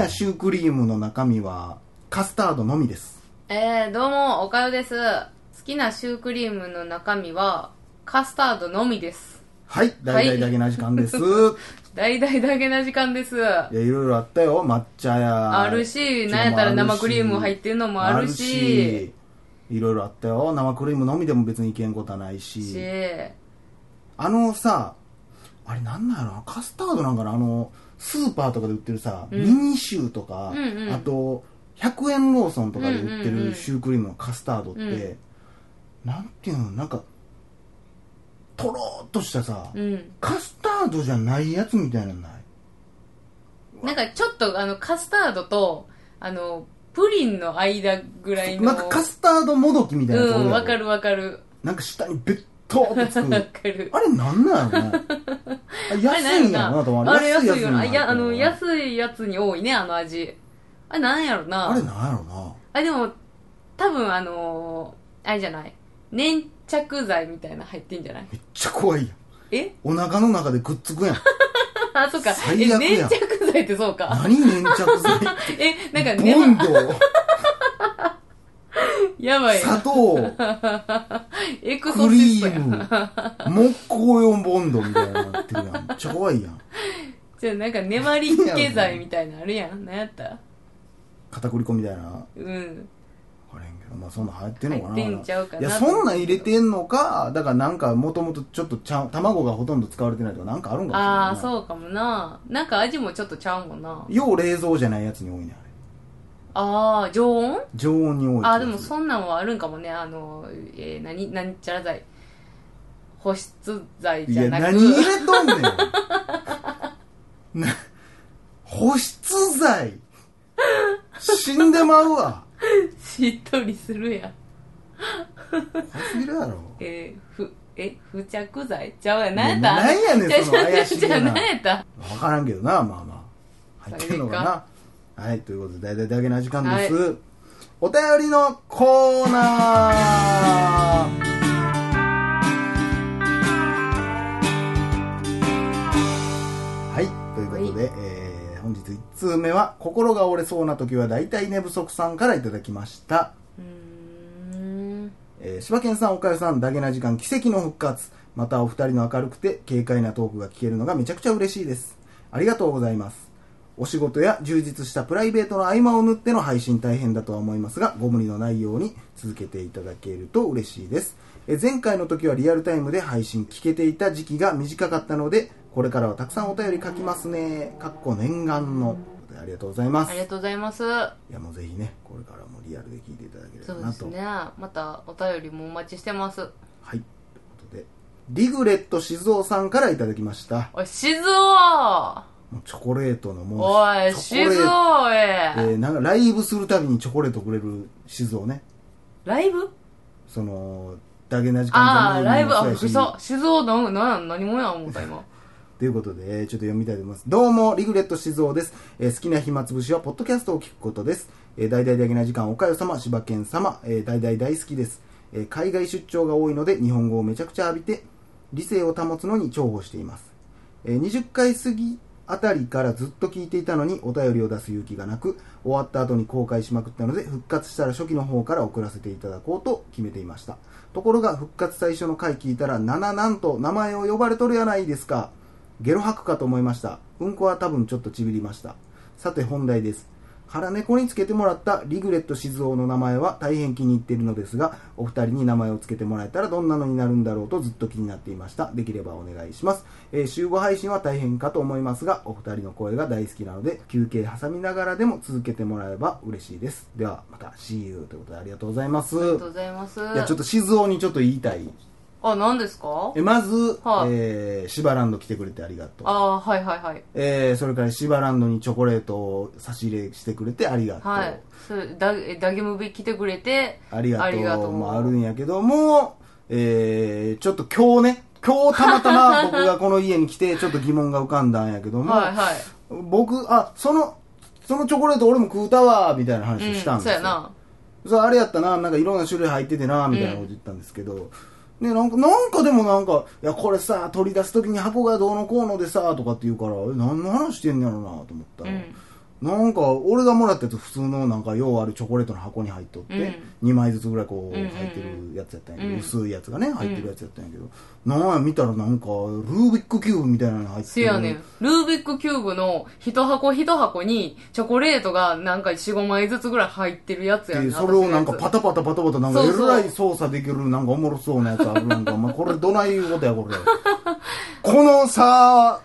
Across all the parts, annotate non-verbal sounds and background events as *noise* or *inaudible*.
なシュークリームの中身は、カスタードのみです。えー、どうも、おかよです。好きなシュークリームの中身は、カスタードのみです。はい、大々だけな時間です。い、大々だけな時間です。や、いろいろあったよ。抹茶や。あるし、なんやったら生クリーム入ってるのもあるし、いろいろあったよ。生クリームのみでも別にいけんことはないし。し、あのさ、あれなんなんやろなカスタードなんかな？あの、スーパーとかで売ってるさ、うんミニシューとか、うんうんあと、100円ローソンとかで売ってうんうんうんるシュークリームのカスタードって、うんなんていうの？なんか、とろーっとしたさ、うん。カスタードじゃないやつみたいなのない？なんかちょっと、あの、カスタードと、あの、プリンの間ぐらいの。なんかカスタードもどきみたいなやつおうん、わかるわかる。なんか下にベットーっとつく。あれなんなんやろな *laughs* あ安いんやろなと思うあれ安いよな。にいや、あの、い安いやつに多いね、あの味。あれなんやろな。あれなんやろなあ、でも、多分あのーあれじゃない？粘着剤みたいなの入ってんじゃない？めっちゃ怖いやんえ？お腹の中でくっつくやん *laughs* あ、そっか。え、粘着剤ってそうか。何粘着剤？っ *laughs* てえ、なんかボね、ンドやばい砂な。糖エクソクリシストや。ーム。木工用ボンドみたいになってるやん。めっちゃ怖いやん。じゃあなんか粘り気剤みたいなのあるやん。なんやった？片栗粉みたいな？うん。分からへんけどまあそんなん入ってんのかな。入ってんちゃうかないやそんなん入れてんのかだからなんかもともとちょっとちゃう卵がほとんど使われてないとかなんかあるんかもしれないな。ああ、そうかもな。なんか味もちょっとちゃうもんな。要冷蔵じゃないやつに多いねあれああ、常温？常温に多いああ、でもそんなんはあるんかもね。あの、えー、何、なんちゃら剤。保湿剤いやじゃなく。何入れとんねん。*laughs* な保湿剤。死んでまうわ。しっとりするやん。怖すぎるやろ。えー、ふ、え、付着剤？ちゃうやん。何やった？何やねんその怪しげな。*laughs* じゃあ何やった？分からんけどなまあまあ。入ってんのかなはいということで大体だけな時間です、お便りのコーナーはいということで、えー本日1通目は心が折れそうな時は大体寝不足さんからいただきました。えー、柴犬さん、岡代さん、ダゲな時間、奇跡の復活。またお二人の明るくて軽快なトークが聞けるのがめちゃくちゃ嬉しいです。ありがとうございます。お仕事や充実したプライベートの合間を縫っての配信大変だとは思いますが、ご無理のないように続けていただけると嬉しいです。えー前回の時はリアルタイムで配信聞けていた時期が短かったので、これからはたくさんお便り書きますね。かっこ念願の。ありがとうございます。いありがとうございます。や、もうぜひね、これからもリアルで聞いていただければなと。そうですね。またお便りもお待ちしてます。はい。ということで、リグレット静雄さんからいただきました。おい、静雄チョコレートのもう、おい、チ静雄ョコレーえーなんかライブするたびにチョコレートくれる静雄ね。ライブ？その、ダゲな時間ああ、ライブ、あ、っ。静雄なん、なん、何者や思った今。*laughs* ということで、えーちょっと読みたいと思います。どうも、リグレット静雄です。えー好きな暇つぶしは、ポッドキャストを聞くことです。えー大々だけな時間、おかよ様、柴犬様、えー大々大好きです。えー海外出張が多いので、日本語をめちゃくちゃ浴びて、理性を保つのに重宝しています。えー20回過ぎあたりからずっと聞いていたのにお便りを出す勇気がなく終わった後に後悔しまくったので復活したら初期の方から送らせていただこうと決めていました。ところが復活最初の回聞いたら7なんと名前を呼ばれとるやないですか。ゲロ吐くかと思いました。うんこは多分ちょっとちびりました。さて本題です。腹猫につけてもらったリグレット静雄の名前は大変気に入っているのですがお二人に名前をつけてもらえたらどんなのになるんだろうとずっと気になっていました。できればお願いします、えー週5配信は大変かと思いますがお二人の声が大好きなので休憩挟みながらでも続けてもらえば嬉しいです。ではまた See you ということでありがとうございます。ありがとうございます。いやちょっと静雄にちょっと言いたいあ、何ですか？えまず、はいえー、シバランド来てくれてありがとうあーはいはいはい。えー、それからシバランドにチョコレートを差し入れしてくれてありがとう、はい。それダえダゲムビ来てくれて、ありがありがとうとうもあるんやけども、えー、ちょっと今日ね今日たまたま *laughs* 僕がこの家に来てちょっと疑問が浮かんだんやけども、はいはい。僕あそのそのチョコレート俺も食うたわみたいな話をしたんですよ、そうやな。それあれやったな、なんかいろんな種類入っててな、みたいなこと言ったんですけど、ね、なんか、なんかでもなんか、いや、これさ、取り出すときに箱がどうのこうのでさ、とかって言うから、え、何の話してんねやろな、と思ったら、うん。なんか、俺がもらったやつ普通のなんか、ようあるチョコレートの箱に入っとって、2枚ずつぐらいこう、入ってるやつやったんやけど、うん。薄いやつがね、入ってるやつやったんやけど、なんや、見たらなんか、ルービックキューブみたいなの入ってせやねん。ルービックキューブの一箱一箱にチョコレートがなんか4、5枚ずつぐらい入ってるやつやねでそれをなんかパタタパタパタパタなんかえらい操作できるなんかおもろそうなやつあるなんか、お前これどないいうことやこれ。このさ、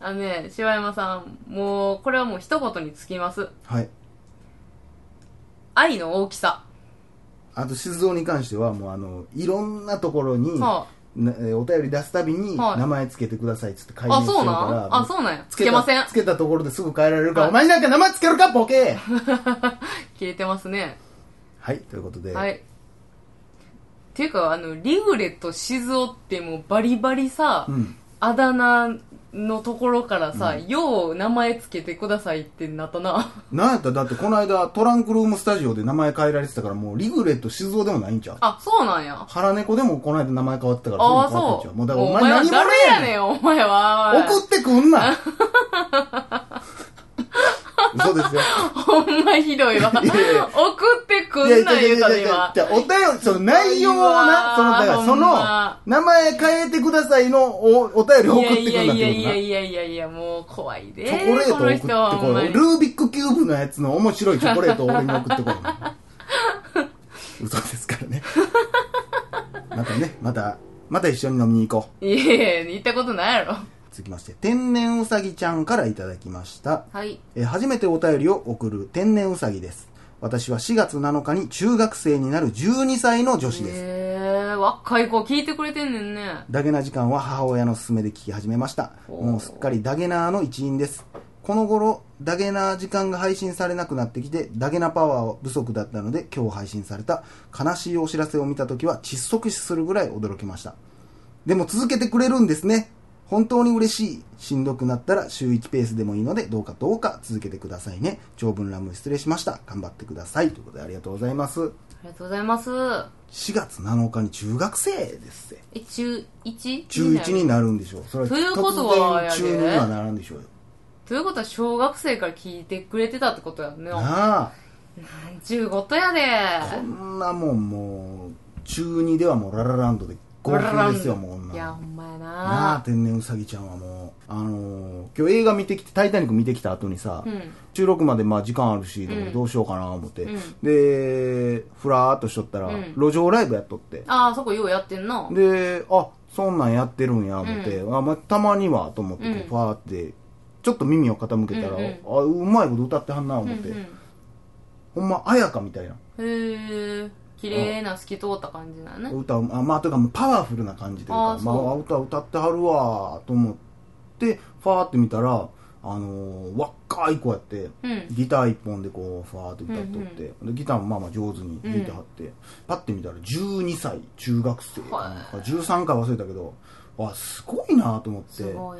あのね、柴山さん、もう、これはもう一言につきます。はい。愛の大きさ。あと静雄に関してはもうあの、いろんなところに、はなえーお便り出すたびにはい名前つけてくださいっつって書いあ、てしてそうなるから、んあ、そうなんや。つつけません？つ。けたところですぐ変えられるから、はいお前になんか名前つけるかボケ *laughs* 消えてますね。はい、ということで、はい。っていうか、あの、リグレット静雄ってもうバリバリさ、うん。あだ名のところからさ、よう名前つけてくださいってなったな。*laughs* なんやった？らだってこの間トランクルームスタジオで名前変えられてたからもうリグレット静雄でもないんちゃう？あ、そうなんや。腹猫でもこの間名前変わってたからああ、れも変わってんちゃそう。もうだからおお前何者やねん誰やねん、お前は。送ってくんな *laughs* *laughs* 嘘ですよ。ほんまひどいわ。送いやいやってくんな言うたで今。じゃお便り、その内容をな、その、だからそのま、名前変えてくださいのおお便り送ってくんいやいやなってことな。いやいやいやいや、もう怖いで。チョコレート送ってこい。ルービックキューブのやつの面白いチョコレートを俺に送ってこい。嘘ですからね。またね、また、また一緒に飲みに行こう。いやいや、言ったことないやろ。続きまして、天然うさぎちゃんからいただきました。はい。えー初めてお便りを送る天然うさぎです。私は4月7日に中学生になる12歳の女子です。えー、若い子聞いてくれてんねんね。ダゲな時間は母親の勧めで聞き始めました。もうすっかりダゲナーの一員です。この頃、ダゲナー時間が配信されなくなってきて、ダゲナパワー不足だったので、今日配信された悲しいお知らせを見た時は窒息死するぐらい驚きました。でも続けてくれるんですね。本当に嬉しい。しんどくなったら週1ペースでもいいので、どうかどうか続けてくださいね。長文乱文失礼しました。頑張ってください。ということでありがとうございます。ありがとうございます。4月7日に中学生ですって。え、中 1? 中1になるんでしょう。それはということは中2にはならんでしょうよ。ということは小学生から聞いてくれてたってことやね。なあ、なんちゅうことやで。こんなもんもう、中2ではもうララランドで号泣ですよ、もう女いや、ほんまやなあ、な。天然うさぎちゃんはもう、あのー今日映画見てきて、タイタニック見てきた後にさ、うん。収録までまあ時間あるし、うん。どうしようかな思って、うん。で、ふらーっとしとったら、うん。路上ライブやっとって、ああ、そこようやってんな。で、あ、そんなんやってるんや思って、あまあ、たまにはと思ってこう、うん。ファーって、ちょっと耳を傾けたら、うんうん。あ、うまいこと歌ってはんなうんう思って、ん。ほんま、綾香みたいな。へえ、綺麗な透き通った感じだね。歌う、あまあ、というかパワフルな感じというか、まあ歌歌ってはるわと思って、ファーって見たら、あのー若い子やって、うん。ギター一本でこう、ファーって歌っとって、でギターもまあまあ上手に弾いてはって、パッて見たら12歳、中学生。かはな、13か忘れたけど、わ、すごいなと思って、こ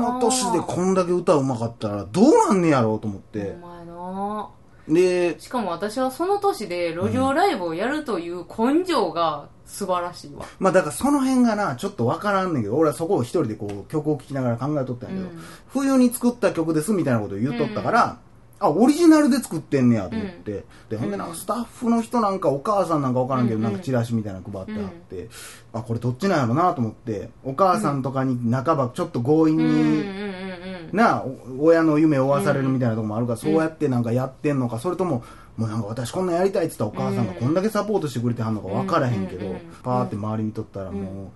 の年でこんだけ歌うまかったらどうなんねやろうと思ってお、前なで、しかも私はその年で路上ライブをやるという根性が素晴らしいわ。まあだからその辺がな、ちょっとわからんねんけど、俺はそこを一人でこう曲を聴きながら考えとったんやけど、うん。冬に作った曲ですみたいなことを言っとったから、あ、オリジナルで作ってんねやと思って、で、ほんでなんかスタッフの人なんかお母さんなんかわからんけど、うん。うんなんかチラシみたいなの配ってあって、あ、これどっちなんやろなと思って、お母さんとかに半ばちょっと強引うんうんうんに、うんな親の夢を追わされるみたいなところもあるから、そうやってなんかやってんのかそれとももうなんか私こんなんやりたいって言ったらお母さんがこんだけサポートしてくれてはんのか分からへんけど、うん。パーって周り見とったらもう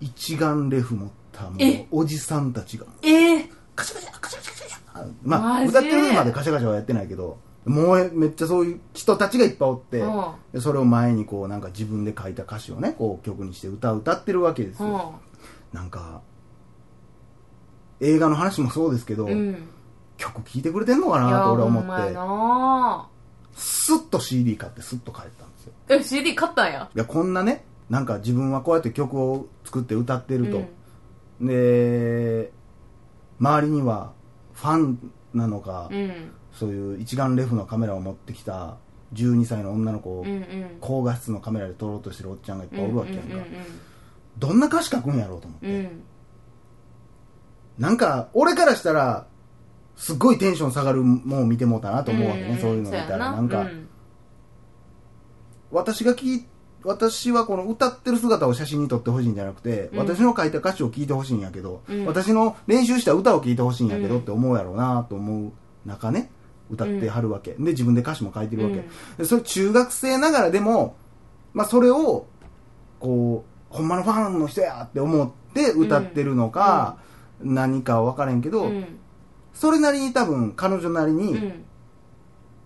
一眼レフ持ったもうえ？おじさんたちがええ？カシャカシャカシャカシャカシャあまあ歌ってるまでカシャカシャはやってないけどもうめっちゃそういう人たちがいっぱいおって、それを前にこうなんか自分で書いた歌詞をねこう曲にして歌を歌ってるわけですよ、なんか映画の話もそうですけど、うん。うん曲聴いてくれてんのかなと俺は思って。な。スッと CD 買ってスッと帰ったんですよ。え CD 買ったんや？いやこんなねなんか自分はこうやって曲を作って歌ってると、で周りにはファンなのか、うん。うんそういう一眼レフのカメラを持ってきた12歳の女の子をうんうん。高画質のカメラで撮ろうとしてるおっちゃんがいっぱいおるわけやんか、うんどんな歌詞書くんやろうと思って、うんうんなんか俺からしたらすっごいテンション下がるもんを見てもうたなと思うわけね、ん。そういうの見たら。な。んか、うん。私が聞い私はこの歌ってる姿を写真に撮ってほしいんじゃなくて、うん。私の書いた歌詞を聞いてほしいんやけど、うん。私の練習した歌を聞いてほしいんやけどうんって思うやろうなと思う中ね歌ってはるわけ、で自分で歌詞も書いてるわけ、うん。でそれ中学生ながらでも、まあ、それをこうほんまのファンの人やって思って歌ってるのか、何かは分からへんけど、うん。それなりに多分彼女なりに、うん。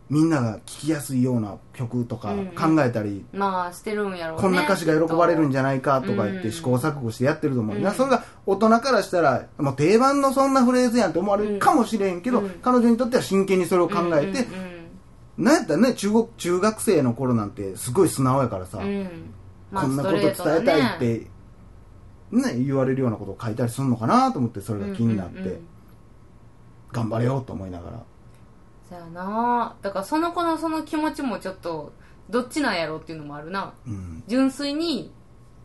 みんなが聴きやすいような曲とかうん。考えたり、まあしてるんやろうねこんな歌詞が喜ばれるんじゃゃないかと。か言ってうん試行錯誤してやってると思う、うん。なそれが大人からしたらもう定番のそんなフレーズやんと思われるかもしれんけど、うん。彼女にとっては真剣にそれを考えて、なんやったらね中国中学生の頃なんてすごい素直やからさ、うん。うんまあこんなこと伝えたいって、ね言われるようなことを書いたりするのかなと思ってそれが気になって、うんうんうん。頑張れようと思いながら。そやな。だからその子のその気持ちもちょっとどっちなんやろうっていうのもあるな。うん。純粋に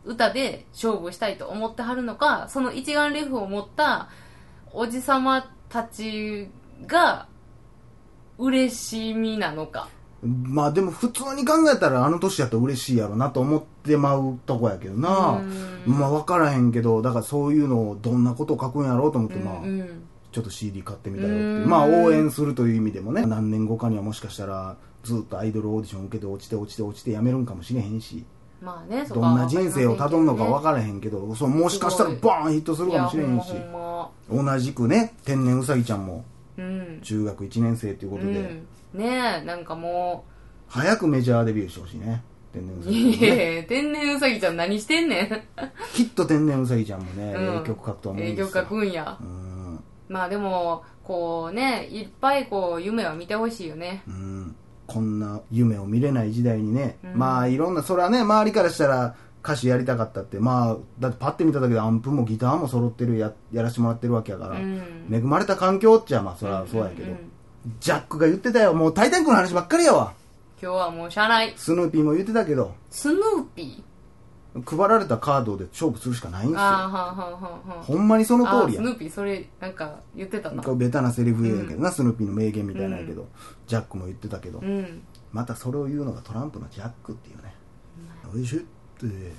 歌で勝負したいと思ってはるのかその一眼レフを持ったおじさまたちが嬉しみなのかまあでも普通に考えたらあの年やったら嬉しいやろなと思ってまうとこやけどな。うん。まあ分からへんけどだからそういうのをどんなことを書くんやろうと思ってまあ、うんうん。ちょっと CD 買ってみたよって。うんまあ応援するという意味でもね何年後かにはもしかしたらずっとアイドルオーディション受けて落ちて落ちて落ちてやめるんかもしれへんし。まあねそどんな人生をたどるのか分かからへんけどそうもしかしたらバーンヒットするかもしれへんし。同じくね天然うさぎちゃんもうん。中学1年生ということで、うんねえなんかも早くメジャーデビューしてほしいね。天然うさうぎいやいや天然うさぎちゃん何してんねん。きっと天然うさぎちゃんもね、うん。ええ曲書くと思うんええですよ。曲書くんや。うん。まあでもこうねいっぱいこう夢を見てほしいよね。うん。こんな夢を見れない時代にね、うん。まあいろんなそれはね周りからしたら歌手やりたかったってまあだってパッて見ただけでアンプもギターも揃ってるややらしてもらってるわけやから、うん。恵まれた環境っちゃまあそれはそうやけど、んんんジャックが言ってたよ。もう「タイタニック」の話ばっかりやわ。今日はもうしゃあない。スヌーピーも言ってたけど。スヌーピ配られたカードで勝負するしかないんですよ。ーああはあはあはあはあほんまにその通りや。スヌーピーそれなんか言ってたな。ベタなセリフやけどな、スヌーピーの名言みたいなんやけど、ジャックも言ってたけど、うん。またそれを言うのがトランプのジャックっていうね、おいしいって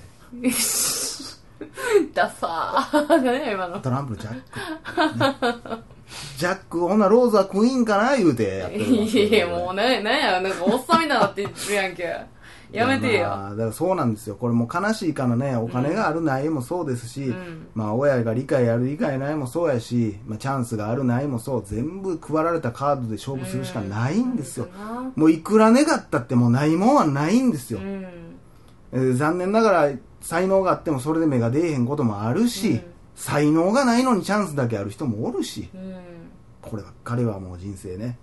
ダサー。何や今の。トランプのジャック、ね。ジャックほなローズはクイーンかな？言うてやってるわいやいやもうねなんやなんかおっさんみたいになって言ってるやんけ。やめてよ。まあだからそうなんですよ。これもう悲しいからねお金があるないもそうですし、うん。まあ親が理解ある理解ないもそうやし、まあ、チャンスがあるないもそう全部配られたカードで勝負するしかないんですよ、うんもういくら願ったってもうないもんはないんですよ、うん。えー残念ながら才能があってもそれで目が出えへんこともあるし、うん。才能がないのにチャンスだけある人もおるし。うん。こればっかりはもう人生ね。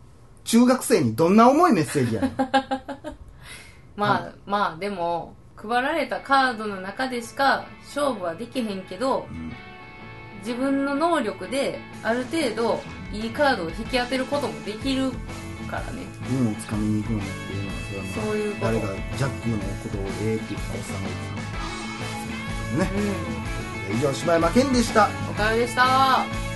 中学生にどんな重いメッセージやねん。*laughs* まあまあでも配られたカードの中でしか勝負はできへんけどうん。自分の能力である程度いいカードを引き当てることもできるからね。運をつかみに行くのもっていうのはそれはまあそういうこと。誰がジャックのことをええって言ったらおっさんが言ってたね。うん。以上柴山健でした。おかよでした